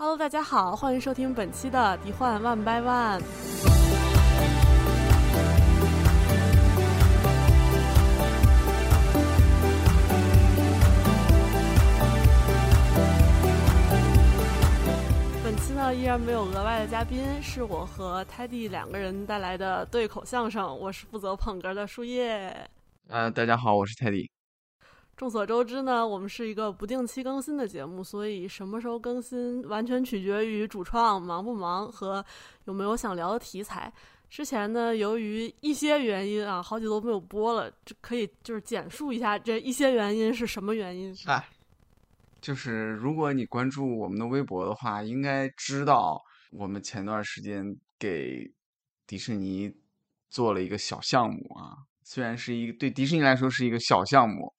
Hello，大家好，欢迎收听本期的《迪幻万掰万》。本期呢依然没有额外的嘉宾，是我和泰迪两个人带来的对口相声。我是负责捧哏的树叶。呃，大家好，我是泰迪。众所周知呢，我们是一个不定期更新的节目，所以什么时候更新完全取决于主创忙不忙和有没有想聊的题材。之前呢，由于一些原因啊，好几都没有播了，这可以就是简述一下这一些原因是什么原因？哎，就是如果你关注我们的微博的话，应该知道我们前段时间给迪士尼做了一个小项目啊，虽然是一个对迪士尼来说是一个小项目，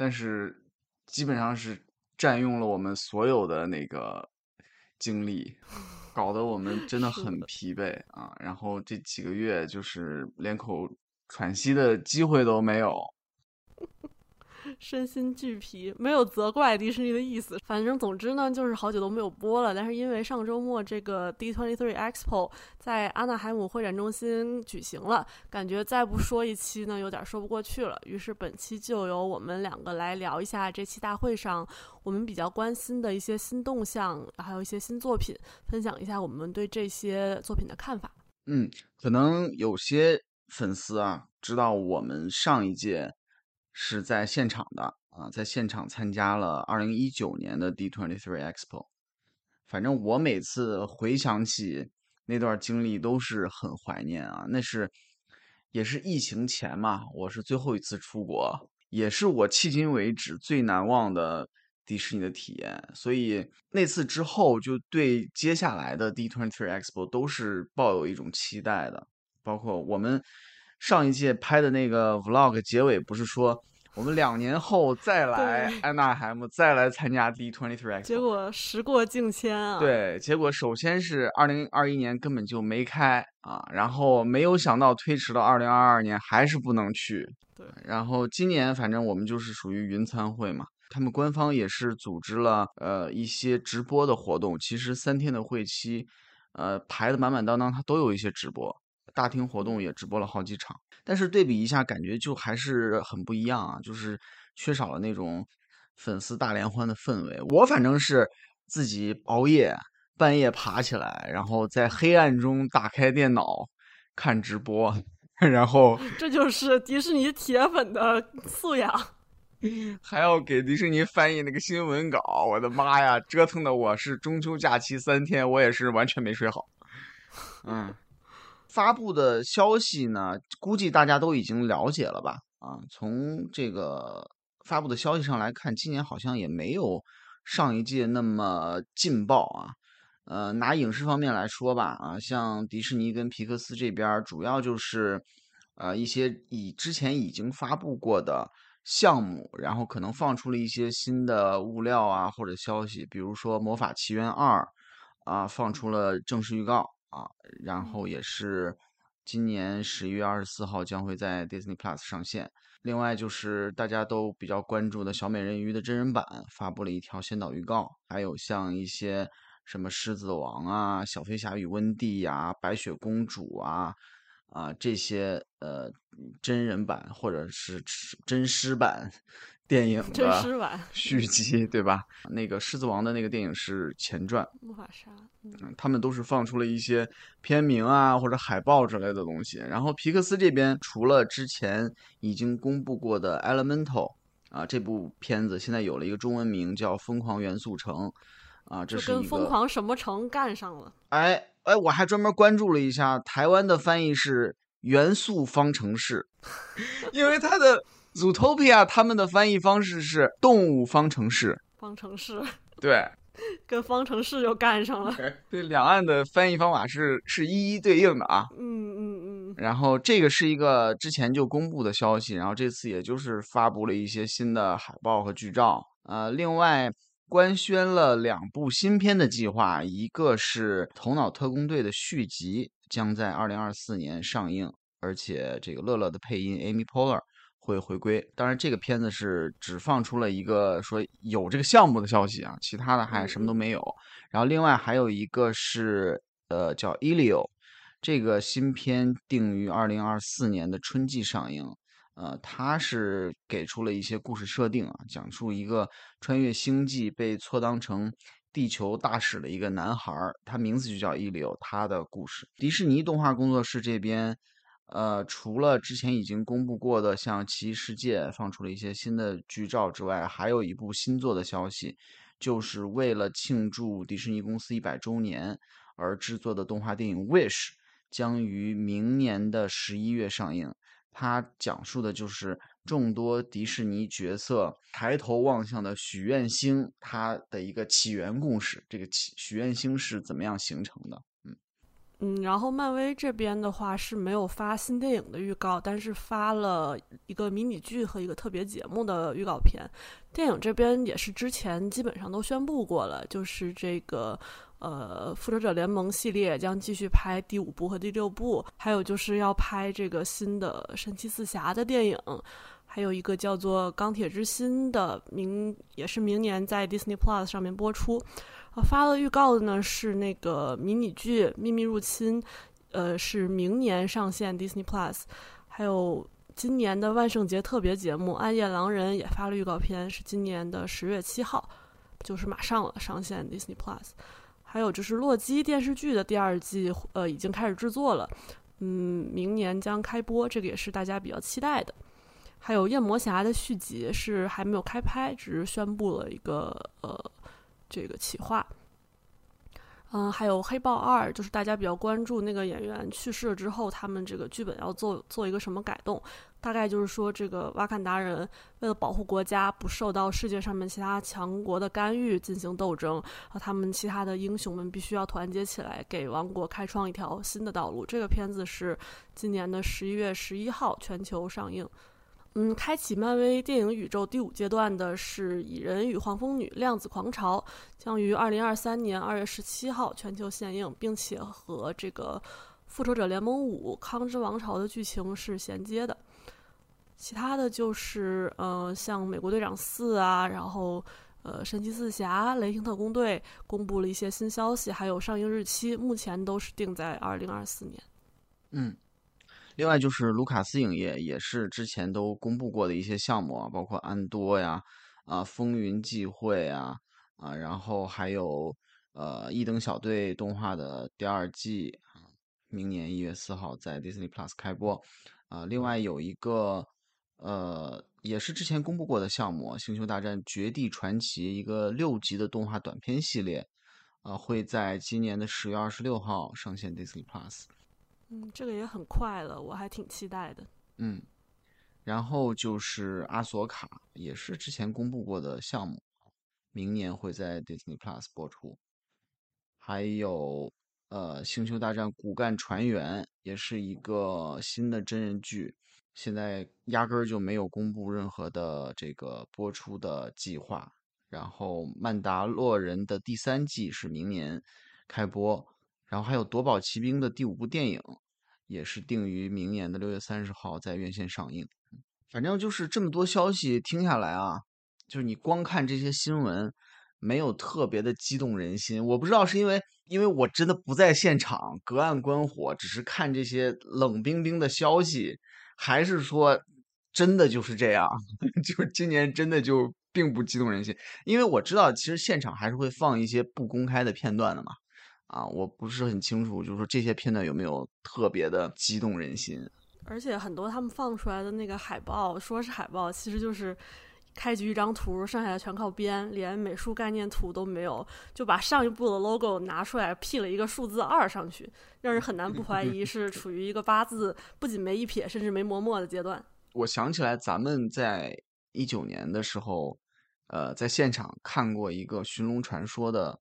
但是基本上是占用了我们所有的那个精力，搞得我们 真的很疲惫啊。然后这几个月就是连口喘息的机会都没有。身心俱疲，没有责怪迪士尼的意思。反正总之呢，就是好久都没有播了。但是因为上周末这个 D23 Expo 在阿纳海姆会展中心举行了，感觉再不说一期呢，有点说不过去了。于是本期就由我们两个来聊一下这期大会上我们比较关心的一些新动向，还有一些新作品，分享一下我们对这些作品的看法。嗯，可能有些粉丝啊知道我们上一届是在现场的啊，在现场参加了二零一九年的 D23 Expo。反正我每次回想起那段经历都是很怀念啊，那是也是疫情前嘛，我是最后一次出国，也是我迄今为止最难忘的迪士尼的体验。所以那次之后，就对接下来的 D23 Expo 都是抱有一种期待的。包括我们上一届拍的那个 Vlog 结尾，不是说我们两年后再来对安纳海姆，再来参加 D23 Expo。结果时过境迁啊，，对，结果首先是二零二一年根本就没开啊，然后没有想到推迟到二零二二年还是不能去。对然后今年反正我们就是属于云参会嘛，他们官方也是组织了呃一些直播的活动，其实三天的会期，呃排的满满当当，它都有一些直播，大厅活动也直播了好几场。但是对比一下，感觉就还是很不一样啊，就是缺少了那种粉丝大联欢的氛围。我反正是自己熬夜，半夜爬起来，然后在黑暗中打开电脑看直播，然后 这就是迪士尼铁粉的素养。还要给迪士尼翻译那个新闻稿。我的妈呀，折腾的我是中秋假期三天，我也是完全没睡好。嗯。发布的消息呢，估计大家都已经了解了吧？啊，从这个发布的消息上来看，今年好像也没有上一届那么劲爆啊。呃，拿影视方面来说吧，啊，像迪士尼跟皮克斯这边，主要就是呃一些以之前已经发布过的项目，然后可能放出了一些新的物料啊或者消息，比如说《魔法奇缘二》啊，放出了正式预告。啊，然后也是今年十一月二十四号将会在 Disney Plus 上线。另外就是大家都比较关注的小美人鱼的真人版发布了一条先导预告，还有像一些什么狮子王啊、小飞侠与温蒂呀、白雪公主啊啊这些呃真人版或者是真狮版电影真的狮版续集，对吧？那个狮子王的那个电影是前传，魔法沙，嗯嗯，他们都是放出了一些片名啊或者海报之类的东西。然后皮克斯这边除了之前已经公布过的《Elemental》啊这部片子，现在有了一个中文名叫《疯狂元素城》啊，这就是跟疯狂什么城干上了。哎哎，我还专门关注了一下，台湾的翻译是“元素方程式”，因为它的 Zootopia 他们的翻译方式是“动物方程式方程式”，对。跟方程式又干上了。对，两岸的翻译方法是是一一对应的啊。嗯嗯嗯，然后这个是一个之前就公布的消息，然后这次也就是发布了一些新的海报和剧照。呃，另外官宣了两部新片的计划，一个是《头脑特工队》的续集，将在二零二四年上映，而且这个乐乐的配音 Amy Poehler 会会回归。当然，这个片子是只放出了一个说有这个项目的消息啊，其他的还什么都没有。然后另外还有一个是呃叫《Elio》，这个新片定于二零二四年的春季上映。呃，它是给出了一些故事设定啊，讲述一个穿越星际被错当成地球大使的一个男孩儿，他名字就叫伊里欧，他的故事。迪士尼动画工作室这边，呃，除了之前已经公布过的像《奇异世界》放出了一些新的剧照之外，还有一部新作的消息，就是为了庆祝迪士尼公司一百周年而制作的动画电影《Wish》将于明年的十一月上映。它讲述的就是众多迪士尼角色抬头望向的许愿星，它的一个起源故事。这个起许愿星是怎么样形成的？嗯，然后漫威这边的话是没有发新电影的预告，但是发了一个迷你剧和一个特别节目的预告片。电影这边也是之前基本上都宣布过了，就是这个。呃，复仇者联盟系列将继续拍第五部和第六部，还有就是要拍这个新的神奇四侠的电影，还有一个叫做钢铁之心的明，也是明年在 Disney Plus 上面播出。呃，发了预告的呢是那个迷你剧《秘密入侵》，呃，是明年上线 Disney Plus。还有今年的万圣节特别节目《暗夜狼人》也发了预告片，是今年的十月七号，就是马上了上线 Disney Plus。还有就是《洛基》电视剧的第二季，呃，已经开始制作了，嗯，明年将开播，这个也是大家比较期待的。还有《夜魔侠》的续集是还没有开拍，只是宣布了一个呃这个企划。嗯，还有《黑豹二》，就是大家比较关注那个演员去世了之后，他们这个剧本要做做一个什么改动？大概就是说，这个瓦坎达人为了保护国家不受到世界上面其他强国的干预进行斗争，和，他们其他的英雄们必须要团结起来，给王国开创一条新的道路。这个片子是今年的十一月十一号全球上映。嗯，开启漫威电影宇宙第五阶段的是《蚁人与黄蜂女：量子狂潮》，将于二零二三年二月十七号全球限映，并且和这个《复仇者联盟五：康之王朝》的剧情是衔接的。其他的就是，呃，像《美国队长四》啊，然后，呃，《神奇四侠：雷霆特工队》公布了一些新消息，还有上映日期，目前都是定在二零二四年。嗯。另外就是卢卡斯影业也是之前都公布过的一些项目啊，包括安多呀、啊风云际会啊、啊，然后还有呃一等小队动画的第二季啊，明年一月四号在 Disney Plus 开播啊。另外有一个呃也是之前公布过的项目《星球大战：绝地传奇》一个六集的动画短片系列啊，会在今年的十月二十六号上线 Disney Plus。嗯，这个也很快了，我还挺期待的。嗯，然后就是阿索卡，也是之前公布过的项目，明年会在 Disney Plus 播出。还有呃，《星球大战：骨干船员》也是一个新的真人剧，现在压根儿就没有公布任何的这个播出的计划。然后《曼达洛人》的第三季是明年开播。然后还有《夺宝奇兵》的第五部电影，也是定于明年的六月三十号在院线上映。反正就是这么多消息听下来啊，就是你光看这些新闻，没有特别的激动人心。我不知道是因为因为我真的不在现场，隔岸观火，只是看这些冷冰冰的消息，还是说真的就是这样？就今年真的就并不激动人心。因为我知道，其实现场还是会放一些不公开的片段的嘛。啊，我不是很清楚，就是说这些片段有没有特别的激动人心？而且很多他们放出来的那个海报，说是海报，其实就是开局一张图，剩下的全靠编，连美术概念图都没有，就把上一部的 logo 拿出来 P 了一个数字二上去，让人很难不怀疑是处于一个八字不仅没一撇，甚至没磨墨的阶段。我想起来，咱们在一九年的时候，呃，在现场看过一个《寻龙传说》的。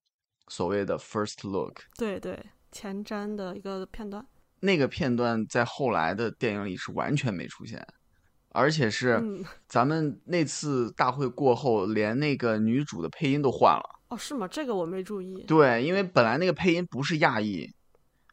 所谓的 first look，对对，前瞻的一个片段。那个片段在后来的电影里是完全没出现，而且是咱们那次大会过后，连那个女主的配音都换了。哦，是吗？这个我没注意。对，因为本来那个配音不是亚裔，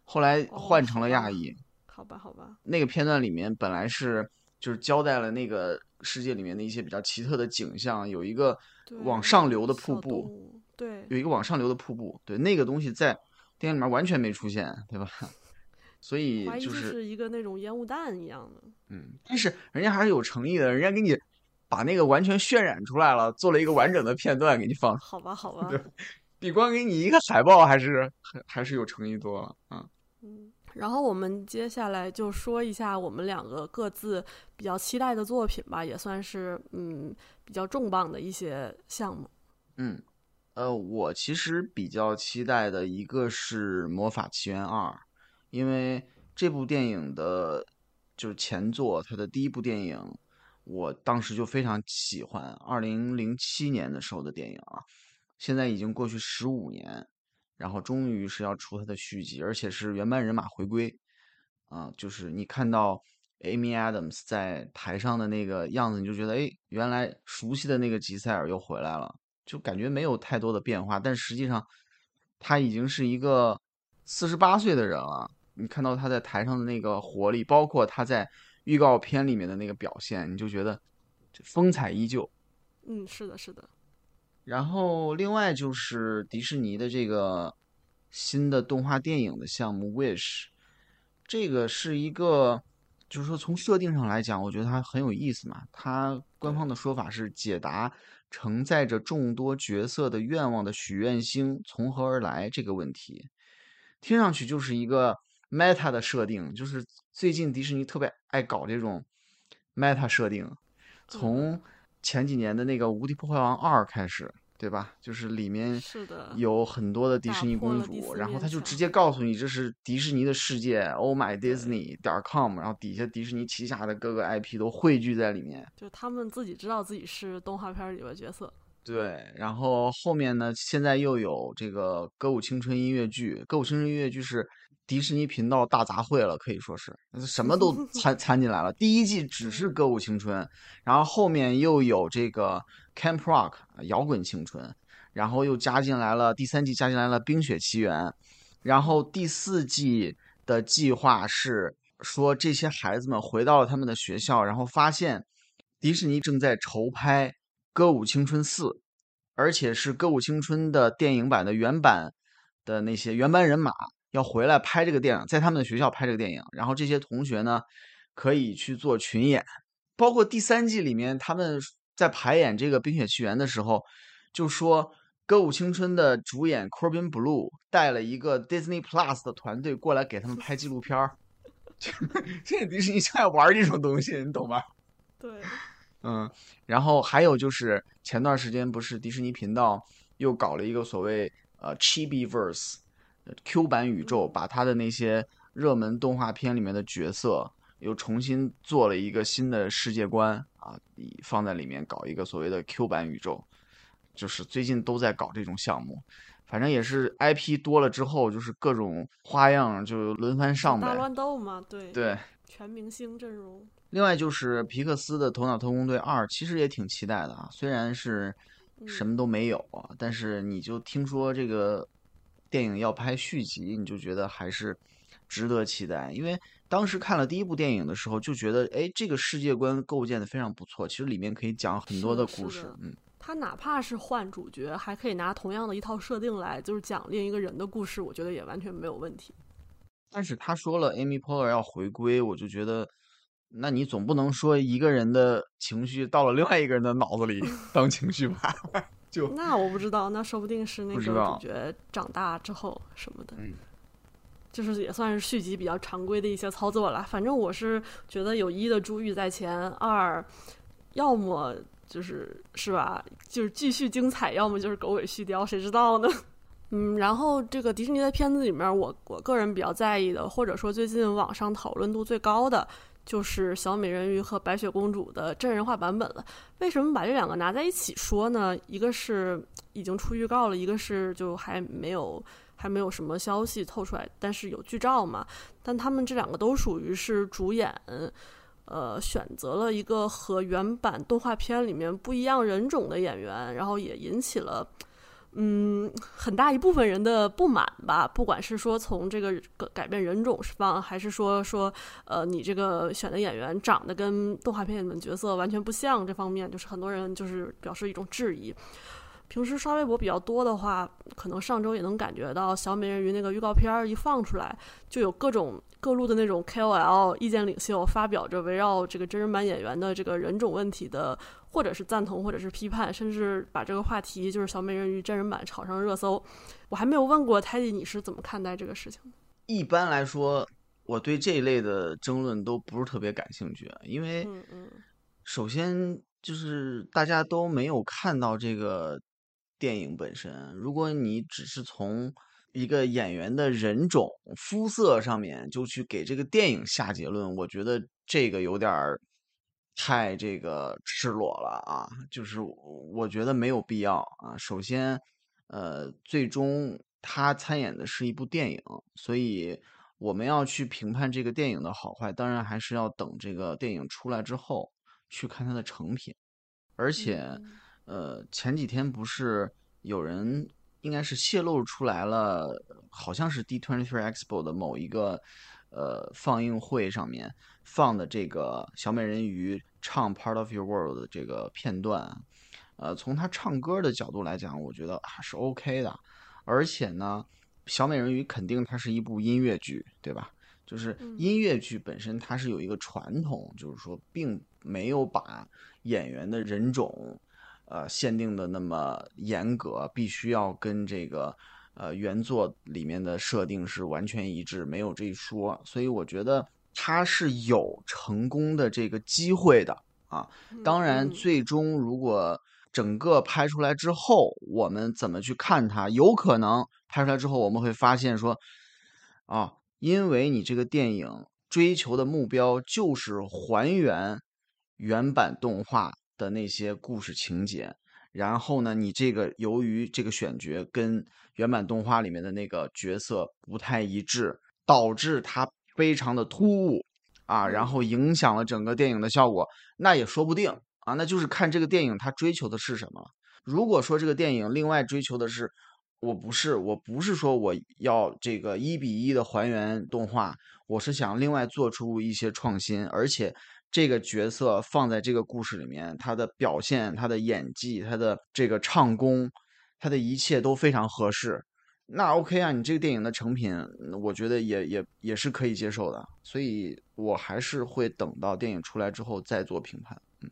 后来换成了亚裔。好吧，好吧。那个片段里面本来是就是交代了那个世界里面的一些比较奇特的景象，有一个往上流的瀑布，物，对，有一个往上流的瀑布，对，那个东西在电影里面完全没出现，对吧？所以就，就是一个那种烟雾弹一样的。嗯，但是人家还是有诚意的，人家给你把那个完全渲染出来了，做了一个完整的片段给你放，好吧，好吧，对比光给你一个海报还是还还是有诚意多了，嗯。嗯。然后我们接下来就说一下我们两个各自比较期待的作品吧，也算是嗯比较重磅的一些项目。嗯，呃，我其实比较期待的一个是《魔法奇缘二》，因为这部电影的，就是前作，它的第一部电影，我当时就非常喜欢，二零零七年的时候的电影啊，现在已经过去十五年，然后终于是要出它的续集，而且是原班人马回归，啊、就是你看到 Amy Adams 在台上的那个样子，你就觉得，哎，原来熟悉的那个吉赛尔又回来了。就感觉没有太多的变化，但实际上他已经是一个四十八岁的人了。你看到他在台上的那个活力，包括他在预告片里面的那个表现，你就觉得这风采依旧。嗯，是的，是的，然后另外就是迪士尼的这个新的动画电影的项目《Wish》，这个是一个，就是说从设定上来讲，我觉得它很有意思嘛。它官方的说法是解答承载着众多角色的愿望的许愿星从何而来这个问题，听上去就是一个 meta 的设定，就是最近迪士尼特别爱搞这种 meta 设定，从前几年的那个《无敌破坏王二》开始，对吧？就是里面是的，有很多的迪士尼公主，然后他就直接告诉你这是迪士尼的世界，Oh my Disney 点 com，然后底下迪士尼旗下的各个 IP 都汇聚在里面。就他们自己知道自己是动画片里边角色。对，然后后面呢，现在又有这个《歌舞青春》音乐剧，《歌舞青春》音乐剧是迪士尼频道大杂烩了，可以说是什么都 掺掺进来了。第一季只是《歌舞青春》，然后后面又有这个 Camp Rock 摇滚青春，然后又加进来了第三季加进来了《冰雪奇缘》，然后第四季的计划是说这些孩子们回到了他们的学校，然后发现迪士尼正在筹拍《歌舞青春四》，而且是《歌舞青春》的电影版的原版的那些原班人马要回来拍这个电影，在他们的学校拍这个电影，然后这些同学呢可以去做群演，包括第三季里面他们在排演这个《冰雪奇缘》的时候，就说《歌舞青春》的主演 Corbin Blue 带了一个 Disney Plus 的团队过来给他们拍纪录片儿。这迪士尼就爱玩这种东西，你懂吗？对，嗯，然后还有就是前段时间不是迪士尼频道又搞了一个所谓呃 Chibiverse 呃 Q 版宇宙，把他的那些热门动画片里面的角色又重新做了一个新的世界观啊，放在里面搞一个所谓的 Q 版宇宙，就是最近都在搞这种项目，反正也是 IP 多了之后，就是各种花样就轮番上呗。大乱斗嘛，对，对，全明星阵容。另外就是皮克斯的《头脑特工队二》，其实也挺期待的啊。虽然是什么都没有啊，但是你就听说这个电影要拍续集，你就觉得还是值得期待。因为当时看了第一部电影的时候，就觉得哎，这个世界观构建的非常不错，其实里面可以讲很多的故事。嗯，他哪怕是换主角，还可以拿同样的一套设定来，就是讲另一个人的故事，我觉得也完全没有问题。但是他说了 Amy Poehler 要回归，我就觉得。那你总不能说一个人的情绪到了另外一个人的脑子里当情绪 吧？就那我不知道，那说不定是那个主角长大之后什么的，嗯就是也算是续集比较常规的一些操作了。反正我是觉得有一的珠玉在前，二要么就是是吧，就是继续精彩，要么就是狗尾续貂，谁知道呢？嗯，然后这个迪士尼的片子里面，我我个人比较在意的，或者说最近网上讨论度最高的，就是小美人鱼和白雪公主的真人化版本了。为什么把这两个拿在一起说呢？一个是已经出预告了，一个是就还没有还没有什么消息透出来，但是有剧照嘛。但他们这两个都属于是主演，呃，选择了一个和原版动画片里面不一样人种的演员，然后也引起了。嗯，很大一部分人的不满吧，不管是说从这个改变人种方，还是说说呃你这个选的演员长得跟动画片里面角色完全不像这方面，就是很多人就是表示一种质疑。平时刷微博比较多的话，可能上周也能感觉到小美人鱼那个预告片儿一放出来，就有各种各路的那种 KOL 意见领袖发表着围绕这个真人版演员的这个人种问题的，或者是赞同，或者是批判，甚至把这个话题就是小美人鱼真人版炒上热搜。我还没有问过泰迪，你是怎么看待这个事情？一般来说，我对这一类的争论都不是特别感兴趣，因为首先就是大家都没有看到这个。电影本身，如果你只是从一个演员的人种、肤色上面就去给这个电影下结论，我觉得这个有点儿太这个赤裸了啊！就是我觉得没有必要啊。首先，呃，最终他参演的是一部电影，所以我们要去评判这个电影的好坏，当然还是要等这个电影出来之后去看它的成品，而且。呃，前几天不是有人应该是泄露出来了，好像是 D23 Expo 的某一个呃放映会上面放的这个小美人鱼唱 Part of Your World 的这个片段，呃，从他唱歌的角度来讲，我觉得还是 OK 的。而且呢，小美人鱼肯定它是一部音乐剧，对吧？就是音乐剧本身它是有一个传统，就是说并没有把演员的人种。呃，限定的那么严格，必须要跟这个呃原作里面的设定是完全一致，没有这一说。所以我觉得它是有成功的这个机会的啊。当然，最终如果整个拍出来之后，我们怎么去看它？有可能拍出来之后，我们会发现说，啊，因为你这个电影追求的目标就是还原原版动画。的那些故事情节，然后呢，你这个由于这个选角跟原版动画里面的那个角色不太一致，导致它非常的突兀啊，然后影响了整个电影的效果，那也说不定啊，那就是看这个电影它追求的是什么。如果说这个电影另外追求的是，我不是我不是说我要这个一比一的还原动画，我是想另外做出一些创新，而且。这个角色放在这个故事里面，他的表现、他的演技、他的这个唱功，他的一切都非常合适。那 OK 啊，你这个电影的成品，我觉得也也也是可以接受的。所以我还是会等到电影出来之后再做评判。嗯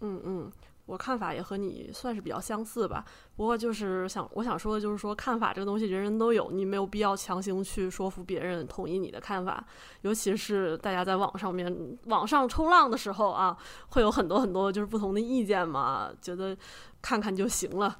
嗯嗯。我看法也和你算是比较相似吧，不过就是想我想说的就是说，看法这个东西人人都有，你没有必要强行去说服别人同意你的看法，尤其是大家在网上面网上冲浪的时候啊，会有很多很多就是不同的意见嘛，觉得看看就行了。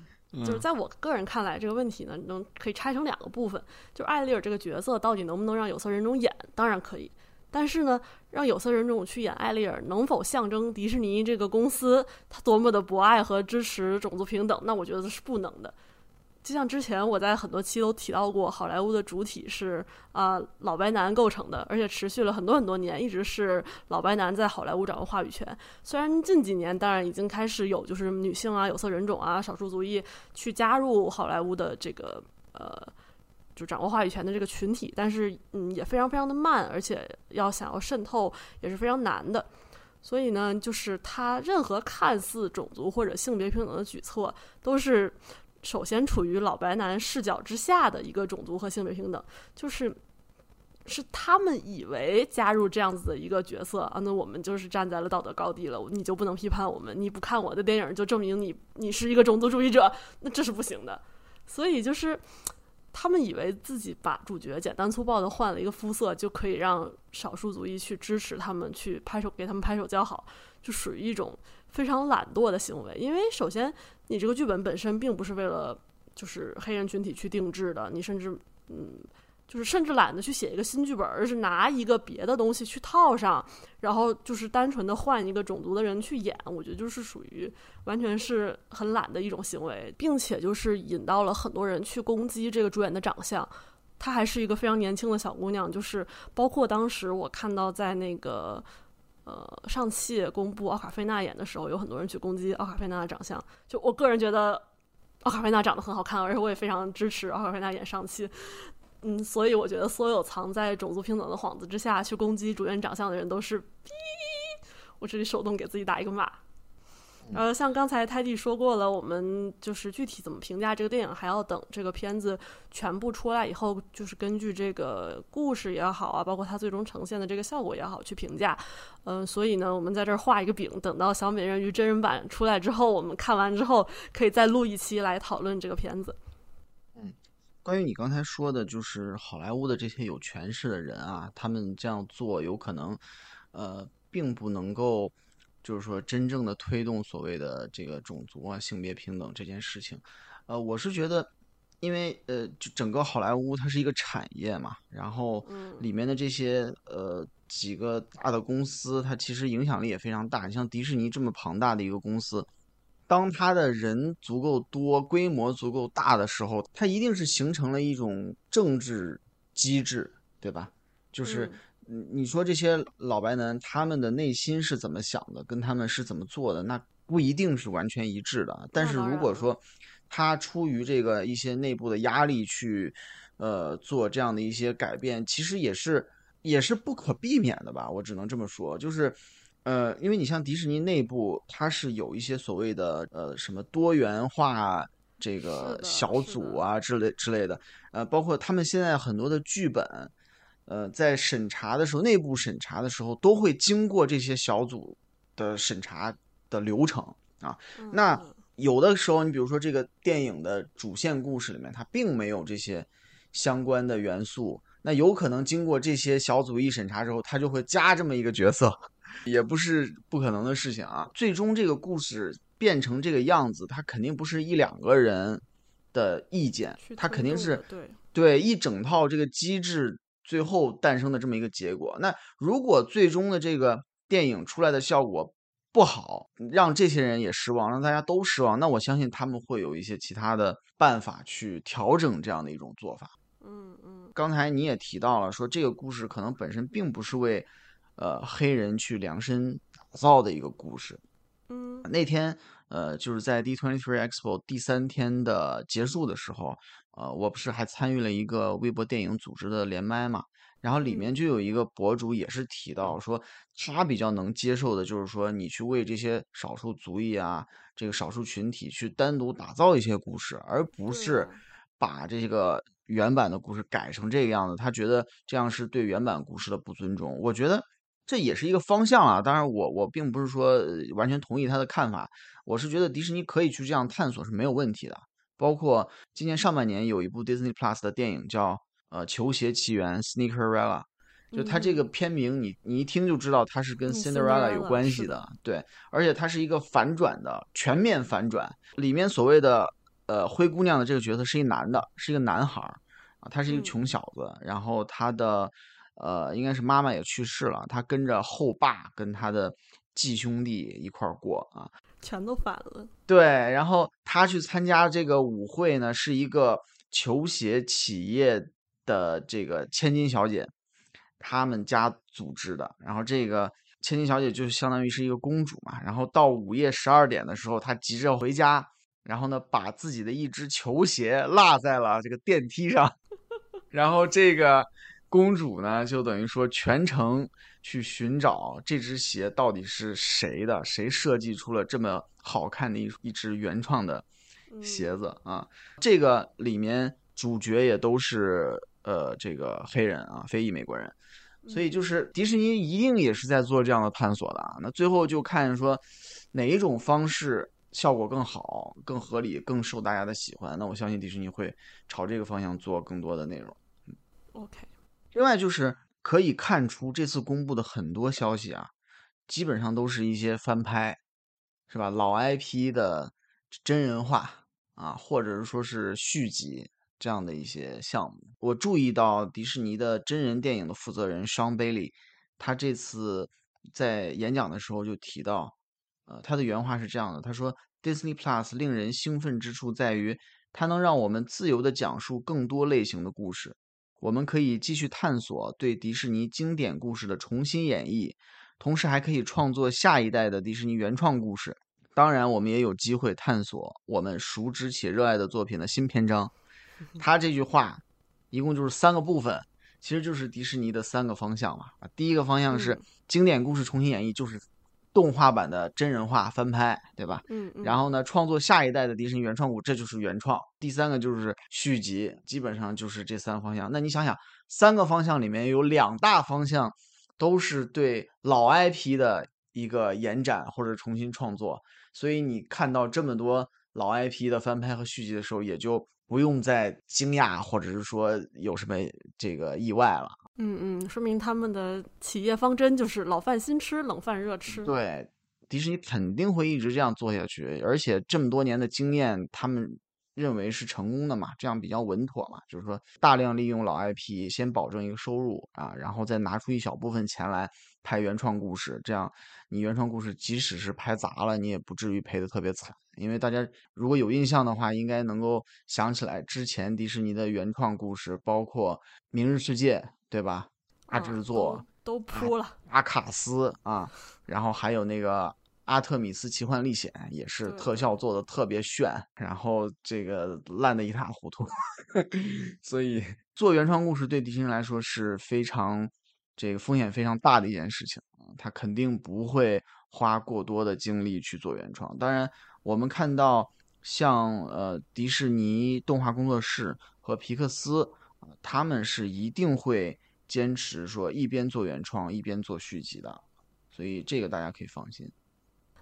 就是在我个人看来，这个问题呢，能可以拆成两个部分，就是艾丽尔这个角色到底能不能让有色人种演，当然可以。但是呢，让有色人种去演艾丽尔，能否象征迪士尼这个公司它多么的博爱和支持种族平等？那我觉得是不能的。就像之前我在很多期都提到过，好莱坞的主体是啊老白男构成的，而且持续了很多很多年，一直是老白男在好莱坞掌握话语权。虽然近几年当然已经开始有就是女性啊、有色人种啊、少数族裔去加入好莱坞的这个呃。就掌握话语权的这个群体，但是嗯也非常非常的慢，而且要想要渗透也是非常难的。所以呢，就是他任何看似种族或者性别平等的举措，都是首先处于老白男视角之下的一个种族和性别平等，就是是他们以为加入这样子的一个角色啊，那我们就是站在了道德高地了，你就不能批判我们，你不看我的电影就证明你你是一个种族主义者，那这是不行的。所以就是。他们以为自己把主角简单粗暴的换了一个肤色，就可以让少数族裔去支持他们，去拍手给他们拍手叫好，就属于一种非常懒惰的行为。因为首先，你这个剧本本身并不是为了就是黑人群体去定制的，你甚至嗯。就是甚至懒得去写一个新剧本，而是拿一个别的东西去套上，然后就是单纯的换一个种族的人去演，我觉得就是属于完全是很懒的一种行为，并且就是引到了很多人去攻击这个主演的长相。她还是一个非常年轻的小姑娘，就是包括当时我看到在那个呃上汽公布奥卡菲娜演的时候，有很多人去攻击奥卡菲娜的长相。就我个人觉得。奥卡菲娜长得很好看，而且我也非常支持奥卡菲娜演上期。嗯，所以我觉得所有藏在种族平等的幌子之下去攻击主演长相的人都是，我这里手动给自己打一个码。呃，像刚才泰迪说过了，我们就是具体怎么评价这个电影，还要等这个片子全部出来以后，就是根据这个故事也好啊，包括它最终呈现的这个效果也好去评价。嗯，所以呢，我们在这儿画一个饼，等到小美人鱼真人版出来之后，我们看完之后可以再录一期来讨论这个片子。嗯，关于你刚才说的，就是好莱坞的这些有权势的人啊，他们这样做有可能，呃，并不能够。就是说，真正的推动所谓的这个种族啊、性别平等这件事情，呃，我是觉得，因为呃，就整个好莱坞它是一个产业嘛，然后里面的这些呃几个大的公司，它其实影响力也非常大。你像迪士尼这么庞大的一个公司，当他的人足够多、规模足够大的时候，他一定是形成了一种政治机制，对吧？就是。你你说这些老白男他们的内心是怎么想的，跟他们是怎么做的，那不一定是完全一致的。但是如果说他出于这个一些内部的压力去，呃，做这样的一些改变，其实也是也是不可避免的吧。我只能这么说，就是，呃，因为你像迪士尼内部，它是有一些所谓的呃什么多元化这个小组啊之类之类的，呃，包括他们现在很多的剧本。呃，在审查的时候，内部审查的时候，都会经过这些小组的审查的流程啊。那有的时候，你比如说这个电影的主线故事里面，它并没有这些相关的元素，那有可能经过这些小组一审查之后，他就会加这么一个角色，也不是不可能的事情啊。最终这个故事变成这个样子，它肯定不是一两个人的意见，它肯定是对对一整套这个机制。最后诞生的这么一个结果，那如果最终的这个电影出来的效果不好，让这些人也失望，让大家都失望，那我相信他们会有一些其他的办法去调整这样的一种做法。嗯嗯，刚才你也提到了，说这个故事可能本身并不是为呃黑人去量身打造的一个故事。嗯，那天呃就是在 D23 Expo 第三天的结束的时候。呃，我不是还参与了一个微博电影组织的连麦嘛，然后里面就有一个博主也是提到说，他比较能接受的就是说，你去为这些少数族裔啊，这个少数群体去单独打造一些故事，而不是把这个原版的故事改成这个样子。他觉得这样是对原版故事的不尊重。我觉得这也是一个方向啊。当然，我我并不是说完全同意他的看法，我是觉得迪士尼可以去这样探索是没有问题的。包括今年上半年有一部 Disney Plus 的电影叫呃《球鞋奇缘》（Sneakerella），就它这个片名你你一听就知道它是跟 Cinderella 有关系的，对，而且它是一个反转的全面反转，里面所谓的呃灰姑娘的这个角色是一男的，是一个男孩儿啊，他是一个穷小子，然后他的呃应该是妈妈也去世了，他跟着后爸跟他的继兄弟一块儿过啊。全都反了，对。然后他去参加这个舞会呢，是一个球鞋企业的这个千金小姐，他们家组织的。然后这个千金小姐就相当于是一个公主嘛。然后到午夜十二点的时候，她急着回家，然后呢，把自己的一只球鞋落在了这个电梯上，然后这个。公主呢，就等于说全程去寻找这只鞋到底是谁的，谁设计出了这么好看的一一只原创的鞋子啊？这个里面主角也都是呃这个黑人啊，非裔美国人，所以就是迪士尼一定也是在做这样的探索的啊。那最后就看说哪一种方式效果更好、更合理、更受大家的喜欢，那我相信迪士尼会朝这个方向做更多的内容。OK。另外就是可以看出，这次公布的很多消息啊，基本上都是一些翻拍，是吧？老 IP 的真人化啊，或者是说是续集这样的一些项目。我注意到迪士尼的真人电影的负责人 Sean Bailey，他这次在演讲的时候就提到，呃，他的原话是这样的：他说，Disney Plus 令人兴奋之处在于，它能让我们自由的讲述更多类型的故事。我们可以继续探索对迪士尼经典故事的重新演绎，同时还可以创作下一代的迪士尼原创故事。当然，我们也有机会探索我们熟知且热爱的作品的新篇章。他这句话一共就是三个部分，其实就是迪士尼的三个方向嘛。啊，第一个方向是嗯经典故事重新演绎，就是动画版的真人化翻拍，对吧？嗯嗯，然后呢，创作下一代的迪士尼原创股，这就是原创。第三个就是续集，基本上就是这三个方向。那你想想，三个方向里面有两大方向都是对老 IP 的一个延展或者重新创作，所以你看到这么多老 IP 的翻拍和续集的时候，也就不用再惊讶或者是说有什么这个意外了。嗯嗯，说明他们的企业方针就是老饭新吃，冷饭热吃。对，迪士尼肯定会一直这样做下去，而且这么多年的经验，他们认为是成功的嘛，这样比较稳妥嘛，就是说大量利用老 IP，先保证一个收入啊，然后再拿出一小部分钱来拍原创故事，这样你原创故事即使是拍砸了，你也不至于赔的特别惨。因为大家如果有印象的话，应该能够想起来之前迪士尼的原创故事，包括《明日世界》，对吧？大啊制作。都都扑了。阿卡斯啊，然后还有那个阿特米斯奇幻历险，也是特效做的特别炫，然后这个烂的一塌糊涂，所以做原创故事对迪士尼来说是非常这个风险非常大的一件事情，他肯定不会花过多的精力去做原创。当然，我们看到像呃迪士尼动画工作室和皮克斯，啊他们是一定会坚持说一边做原创一边做续集的，所以这个大家可以放心。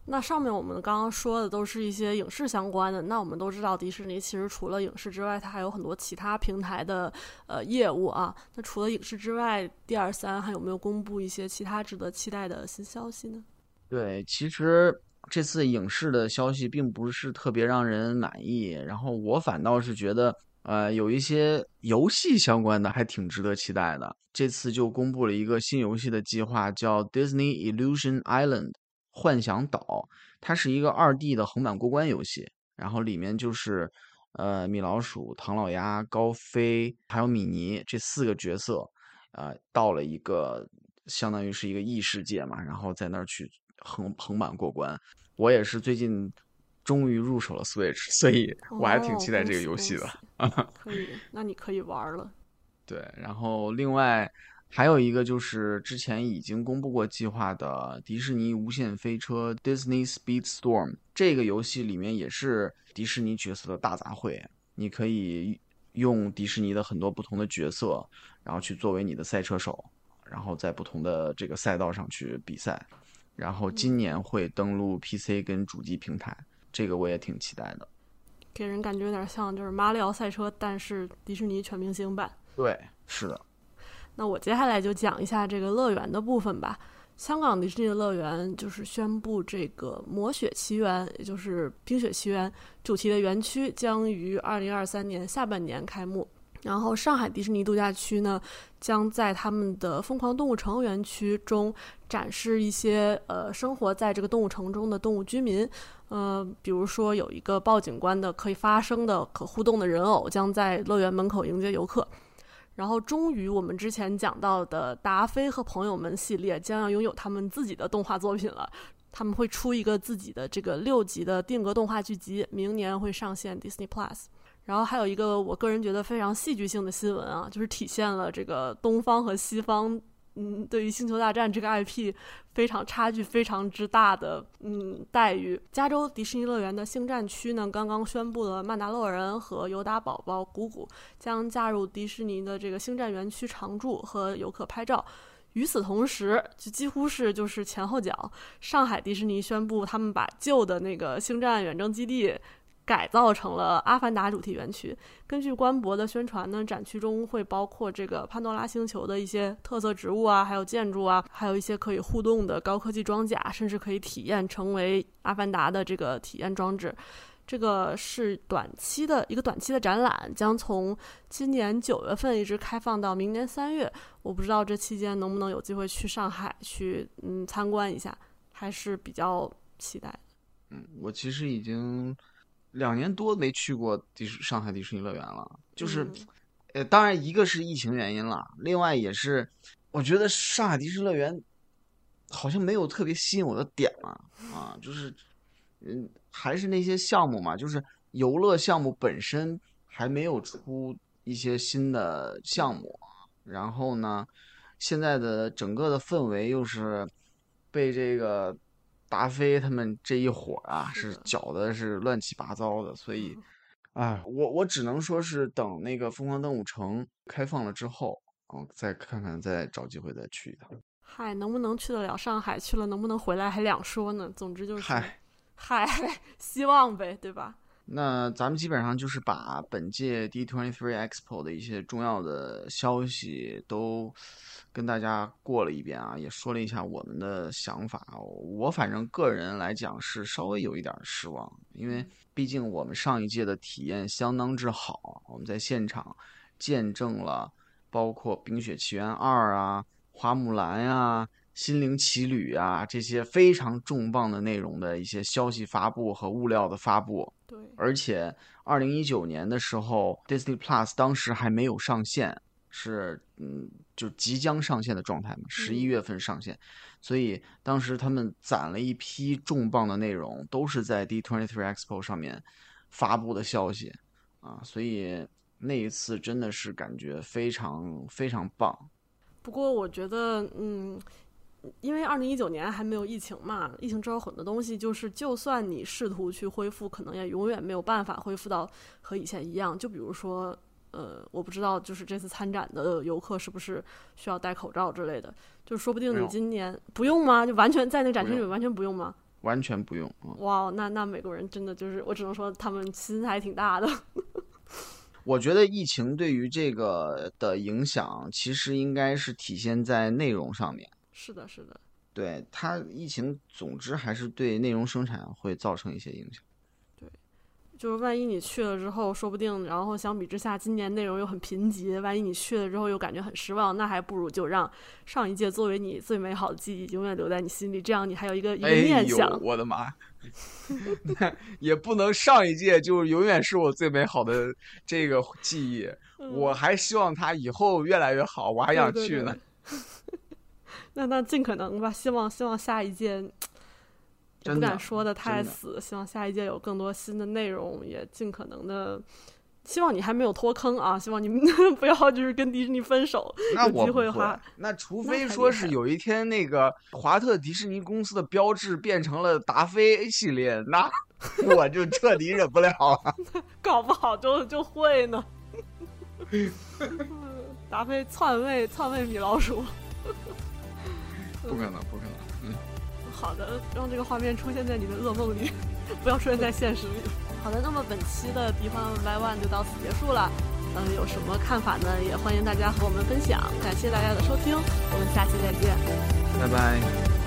那上面我们刚刚说的都是一些影视相关的，那我们都知道迪士尼其实除了影视之外，它还有很多其他平台的呃业务啊。那除了影视之外，第二三还有没有公布一些其他值得期待的新消息呢？对，其实这次影视的消息并不是特别让人满意，然后我反倒是觉得，呃，有一些游戏相关的还挺值得期待的。这次就公布了一个新游戏的计划，叫 Disney Illusion Island 幻想岛，它是一个二 D 的横版过关游戏，然后里面就是。呃，米老鼠、唐老鸭、高飞还有米妮这四个角色，呃，到了一个相当于是一个异世界嘛，然后在那儿去横横版过关。我也是最近终于入手了 Switch，所以我还挺期待这个游戏的。哦恭喜 可以，那你可以玩了。对，然后另外还有一个就是之前已经公布过计划的迪士尼无限飞车 Disney Speedstorm 这个游戏里面也是迪士尼角色的大杂烩，你可以用迪士尼的很多不同的角色，然后去作为你的赛车手，然后在不同的这个赛道上去比赛。然后今年会登陆 PC 跟主机平台，这个我也挺期待的。给人感觉有点像就是马里奥赛车，但是迪士尼全明星版。对，是的。那我接下来就讲一下这个乐园的部分吧。香港迪士尼的乐园就是宣布，这个《魔雪奇缘》，也就是《冰雪奇缘》主题的园区将于二零二三年下半年开幕。然后，上海迪士尼度假区呢，将在他们的疯狂动物城园区中展示一些呃生活在这个动物城中的动物居民。呃，比如说有一个报警官的可以发声的可互动的人偶，将在乐园门口迎接游客。然后，终于我们之前讲到的达菲和朋友们系列将要拥有他们自己的动画作品了。他们会出一个自己的这个六集的定格动画剧集，明年会上线 Disney Plus。然后还有一个我个人觉得非常戏剧性的新闻啊，就是体现了这个东方和西方，嗯，对于《星球大战》这个 IP 非常差距非常之大的嗯待遇。加州迪士尼乐园的星战区呢，刚刚宣布了曼达洛人和尤达宝宝谷谷将加入迪士尼的这个星战园区常驻和游客拍照。与此同时，就几乎是就是前后脚，上海迪士尼宣布他们把旧的那个星战远征基地。改造成了阿凡达主题园区。根据官博的宣传呢，展区中会包括这个潘多拉星球的一些特色植物啊，还有建筑啊，还有一些可以互动的高科技装甲，甚至可以体验成为阿凡达的这个体验装置。这个是短期的一个短期的展览，将从今年九月份一直开放到明年三月。我不知道这期间能不能有机会去上海去嗯参观一下，还是比较期待。嗯，我其实已经。两年多没去过迪士上海迪士尼乐园了，就是，嗯、呃，当然一个是疫情原因了，另外也是我觉得上海迪士尼乐园好像没有特别吸引我的点了啊，就是嗯，还是那些项目嘛，就是游乐项目本身还没有出一些新的项目，然后呢，现在的整个的氛围又是被这个达菲他们这一伙啊是搅的是乱七八糟的，所以，哎，我我只能说是等那个疯狂动物城开放了之后，嗯，再看看再找机会再去一趟。嗨，能不能去得了上海？去了能不能回来还两说呢。总之就是。嗨。嗨，希望呗，对吧？那咱们基本上就是把本届 D23 Expo 的一些重要的消息都跟大家过了一遍啊，也说了一下我们的想法。我反正个人来讲是稍微有一点失望，因为毕竟我们上一届的体验相当之好，我们在现场见证了包括《冰雪奇缘二》啊、《花木兰》呀。心灵奇旅啊，这些非常重磅的内容的一些消息发布和物料的发布。对，而且二零一九年的时候，Disney Plus 当时还没有上线，是嗯，就即将上线的状态嘛，十一月份上线，所以当时他们攒了一批重磅的内容，都是在 D23 Expo 上面发布的消息啊，所以那一次真的是感觉非常非常棒。不过我觉得，嗯。因为二零一九年还没有疫情嘛，疫情之后很多东西就是，就算你试图去恢复，可能也永远没有办法恢复到和以前一样。就比如说，呃，我不知道，就是这次参展的游客是不是需要戴口罩之类的，就说不定你今年不用吗？就完全在那个展厅里完全不用吗？完全不用。哇，那那美国人真的就是，我只能说他们心还挺大的。我觉得疫情对于这个的影响，其实应该是体现在内容上面。是的，是的，对它疫情，总之还是对内容生产会造成一些影响。对，就是万一你去了之后，说不定，然后相比之下，今年内容又很贫瘠，万一你去了之后又感觉很失望，那还不如就让上一届作为你最美好的记忆，永远留在你心里，这样你还有一个一个念想。我的妈！那 也不能上一届就永远是我最美好的这个记忆，我还希望它以后越来越好，我还想去呢。那那尽可能吧，希望希望下一届，也不敢说的太死，希望下一届有更多新的内容，也尽可能的，希望你还没有脱坑啊，希望你们 不要就是跟迪士尼分手，有机会的话，那除非说是有一天那个华特迪士尼公司的标志变成了达菲系列，那 我就彻底忍不了了，搞不好就就会呢，达菲篡位篡位米老鼠。不可能，不可能。嗯，好的，让这个画面出现在你的噩梦里，不要出现在现实里。好的，那么本期的《敌方 By One》就到此结束了。嗯，有什么看法呢？也欢迎大家和我们分享。感谢大家的收听，我们下期再见，拜拜。